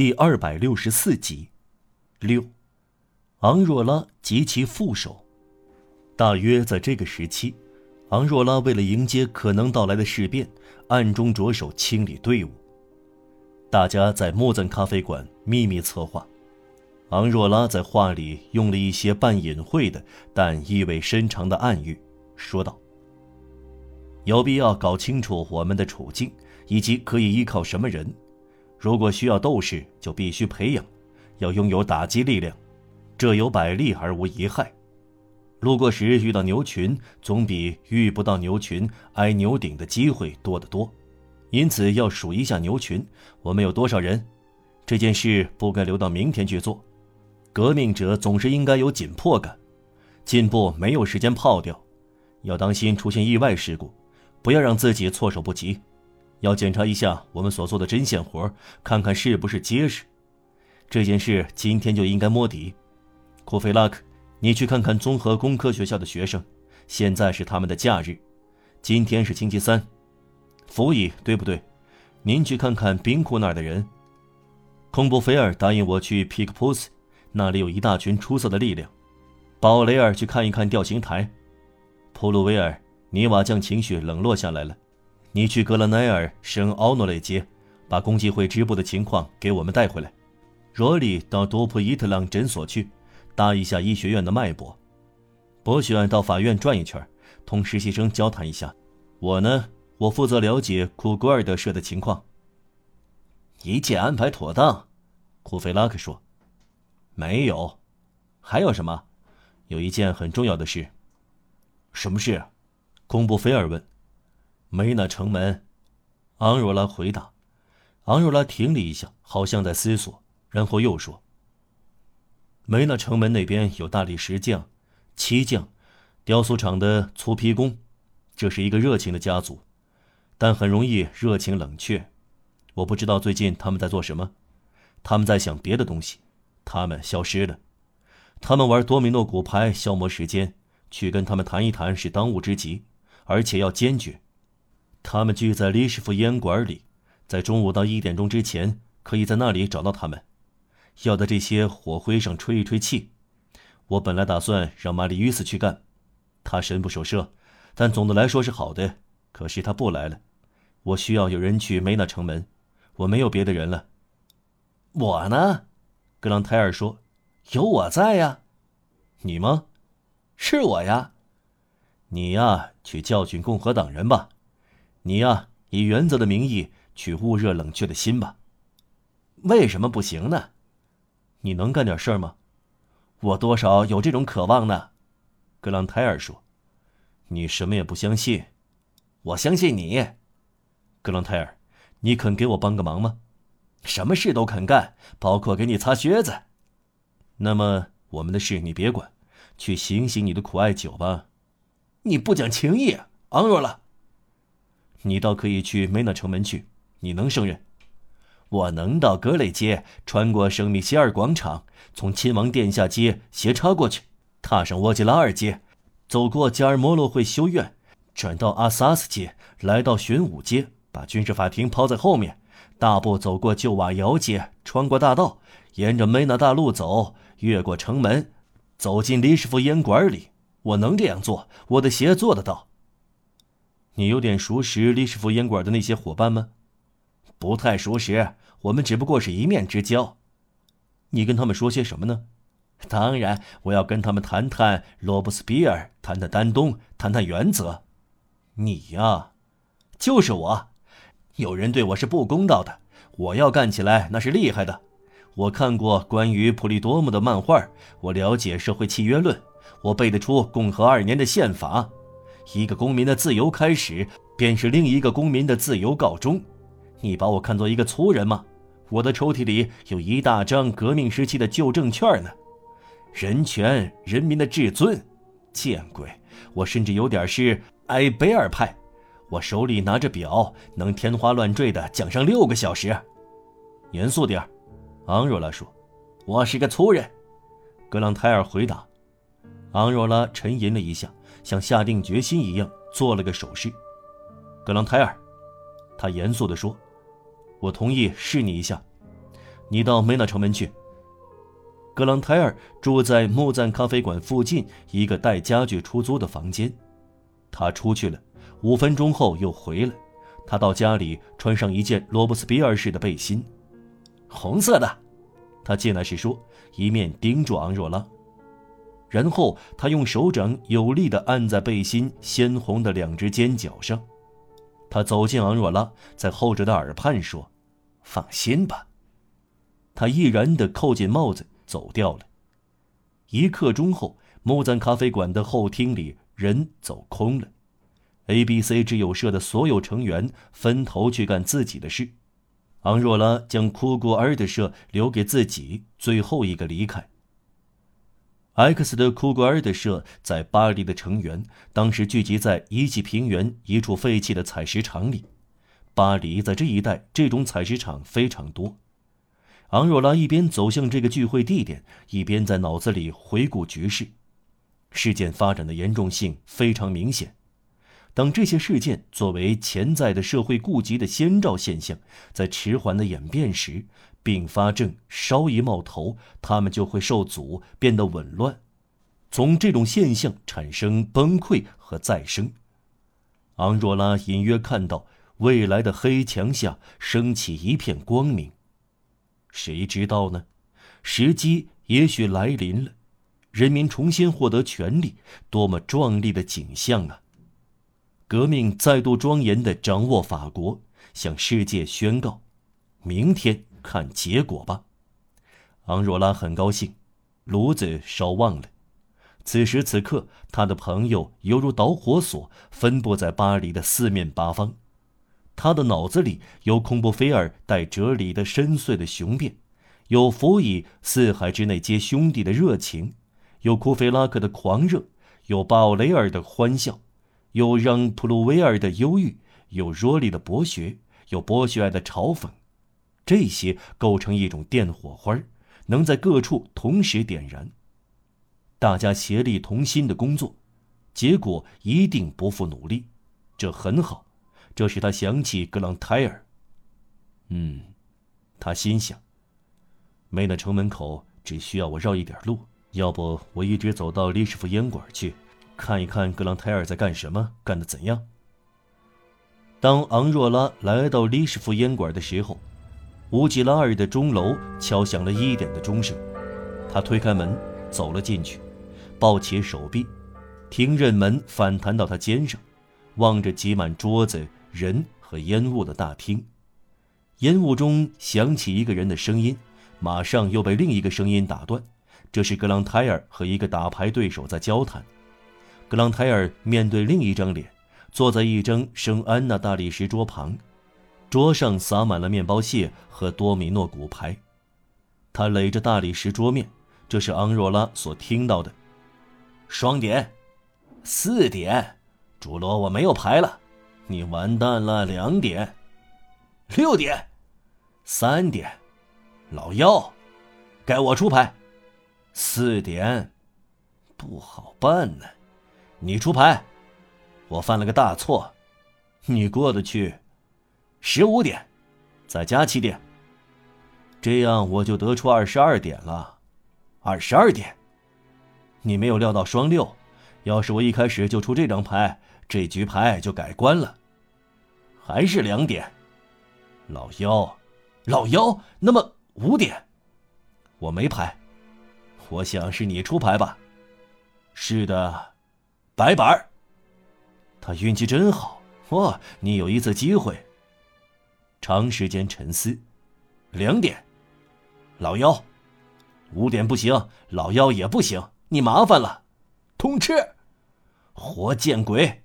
第二百六十四集。六，昂若拉及其副手。大约在这个时期，昂若拉为了迎接可能到来的事变，暗中着手清理队伍。大家在莫赞咖啡馆秘密策划。昂若拉在话里用了一些半隐晦的但意味深长的暗喻，说道：“有必要搞清楚我们的处境，以及可以依靠什么人。如果需要斗士，就必须培养，要拥有打击力量，这有百利而无一害。路过时遇到牛群，总比遇不到牛群挨牛顶的机会多得多。因此要数一下牛群，我们有多少人？这件事不该留到明天去做。”革命者总是应该有紧迫感，进步没有时间泡掉，要当心出现意外事故，不要让自己措手不及，要检查一下我们所做的针线活，看看是不是结实。这件事今天就应该摸底。库菲拉克，你去看看综合工科学校的学生，现在是他们的假日，今天是星期三。福伊，对不对？您去看看冰库那儿的人。空布菲尔答应我去皮克普斯。那里有一大群出色的力量，保雷尔去看一看吊刑台。普鲁维尔，尼瓦将情绪冷落下来了。你去格拉奈尔圣奥诺雷街，把共济会支部的情况给我们带回来。罗里到多普伊特朗诊所去，搭一下医学院的脉搏。博选到法院转一圈，同实习生交谈一下。我呢，我负责了解库古尔德社的情况。一切安排妥当，库菲拉克说。没有，还有什么？有一件很重要的事。什么事？公布菲尔问。梅纳城门。昂若拉回答。昂若拉停了一下，好像在思索，然后又说：“梅纳城门那边有大理石匠、漆匠、雕塑厂的粗皮工，这是一个热情的家族，但很容易热情冷却。我不知道最近他们在做什么，他们在想别的东西。”他们消失了，他们玩多米诺骨牌消磨时间，去跟他们谈一谈是当务之急，而且要坚决。他们聚在李师傅烟馆里，在中午到一点钟之前，可以在那里找到他们。要在这些火灰上吹一吹气。我本来打算让玛丽·于斯去干，他神不守舍，但总的来说是好的。可是他不来了，我需要有人去梅纳城门，我没有别的人了。我呢？格朗泰尔说：“有我在呀，你吗？是我呀，你呀，去教训共和党人吧，你呀，以原则的名义去捂热冷却的心吧。为什么不行呢？你能干点事儿吗？我多少有这种渴望呢。”格朗泰尔说：“你什么也不相信，我相信你。”格朗泰尔，你肯给我帮个忙吗？什么事都肯干，包括给你擦靴子。那么我们的事你别管，去醒醒你的苦艾酒吧。你不讲情义，昂若了。你倒可以去梅纳城门去，你能胜任？我能到格雷街，穿过圣米歇尔广场，从亲王殿下街斜插过去，踏上沃吉拉尔街，走过加尔摩洛会修院，转到阿萨斯街，来到玄武街，把军事法庭抛在后面。大步走过旧瓦窑街，穿过大道，沿着梅纳大路走，越过城门，走进李师傅烟馆里。我能这样做，我的鞋做得到。你有点熟识李师傅烟馆的那些伙伴吗？不太熟识，我们只不过是一面之交。你跟他们说些什么呢？当然，我要跟他们谈谈罗伯斯比尔，谈谈丹东，谈谈原则。你呀，就是我。有人对我是不公道的，我要干起来那是厉害的。我看过关于普利多姆的漫画，我了解社会契约论，我背得出共和二年的宪法。一个公民的自由开始，便是另一个公民的自由告终。你把我看作一个粗人吗？我的抽屉里有一大张革命时期的旧证券呢。人权，人民的至尊。见鬼！我甚至有点是埃贝尔派。我手里拿着表，能天花乱坠的讲上六个小时。严肃点昂若拉说：“我是个粗人。”格朗泰尔回答。昂若拉沉吟了一下，像下定决心一样做了个手势。格朗泰尔，他严肃地说：“我同意试你一下。你到梅纳城门去。格朗泰尔住在木赞咖啡馆附近一个带家具出租的房间。他出去了，五分钟后又回来。他到家里穿上一件罗伯斯比尔式的背心，红色的。他进来时说，一面盯住昂若拉。然后他用手掌有力地按在背心鲜红的两只尖角上。他走近昂若拉，在后者的耳畔说：“放心吧。”他毅然地扣紧帽子，走掉了。一刻钟后，木赞咖啡馆的后厅里人走空了。A、B、C 之友社的所有成员分头去干自己的事。昂若拉将库古尔的社留给自己，最后一个离开。X 的库格尔的社在巴黎的成员当时聚集在伊季平原一处废弃的采石场里。巴黎在这一带这种采石场非常多。昂若拉一边走向这个聚会地点，一边在脑子里回顾局势。事件发展的严重性非常明显。当这些事件作为潜在的社会痼疾的先兆现象，在迟缓的演变时，并发症稍一冒头，他们就会受阻，变得紊乱，从这种现象产生崩溃和再生。昂若拉隐约看到未来的黑墙下升起一片光明，谁知道呢？时机也许来临了，人民重新获得权利，多么壮丽的景象啊！革命再度庄严地掌握法国，向世界宣告：明天看结果吧。昂若拉很高兴，炉子烧旺了。此时此刻，他的朋友犹如导火索，分布在巴黎的四面八方。他的脑子里有孔布菲尔带哲理的深邃的雄辩，有辅以四海之内皆兄弟的热情，有库菲拉克的狂热，有巴奥雷尔的欢笑。有让普鲁维尔的忧郁，有若利的博学，有博学爱的嘲讽，这些构成一种电火花，能在各处同时点燃。大家协力同心的工作，结果一定不负努力，这很好。这使他想起格朗泰尔。嗯，他心想，梅纳城门口只需要我绕一点路，要不我一直走到利什夫烟馆去。看一看格朗泰尔在干什么，干得怎样。当昂若拉来到利什夫烟馆的时候，乌吉拉尔的钟楼敲响了一点的钟声。他推开门，走了进去，抱起手臂，听刃门反弹到他肩上，望着挤满桌子、人和烟雾的大厅。烟雾中响起一个人的声音，马上又被另一个声音打断。这是格朗泰尔和一个打牌对手在交谈。格朗泰尔面对另一张脸，坐在一张圣安娜大理石桌旁，桌上撒满了面包屑和多米诺骨牌。他垒着大理石桌面，这是昂若拉所听到的。双点，四点，朱罗，我没有牌了，你完蛋了。两点，六点，三点，老幺，该我出牌。四点，不好办呢。你出牌，我犯了个大错，你过得去。十五点，再加七点，这样我就得出二十二点了。二十二点，你没有料到双六，要是我一开始就出这张牌，这局牌就改观了。还是两点，老幺，老幺，那么五点，我没牌，我想是你出牌吧。是的。白板儿，他运气真好哇！你有一次机会。长时间沉思，两点，老妖，五点不行，老妖也不行，你麻烦了，通吃，活见鬼！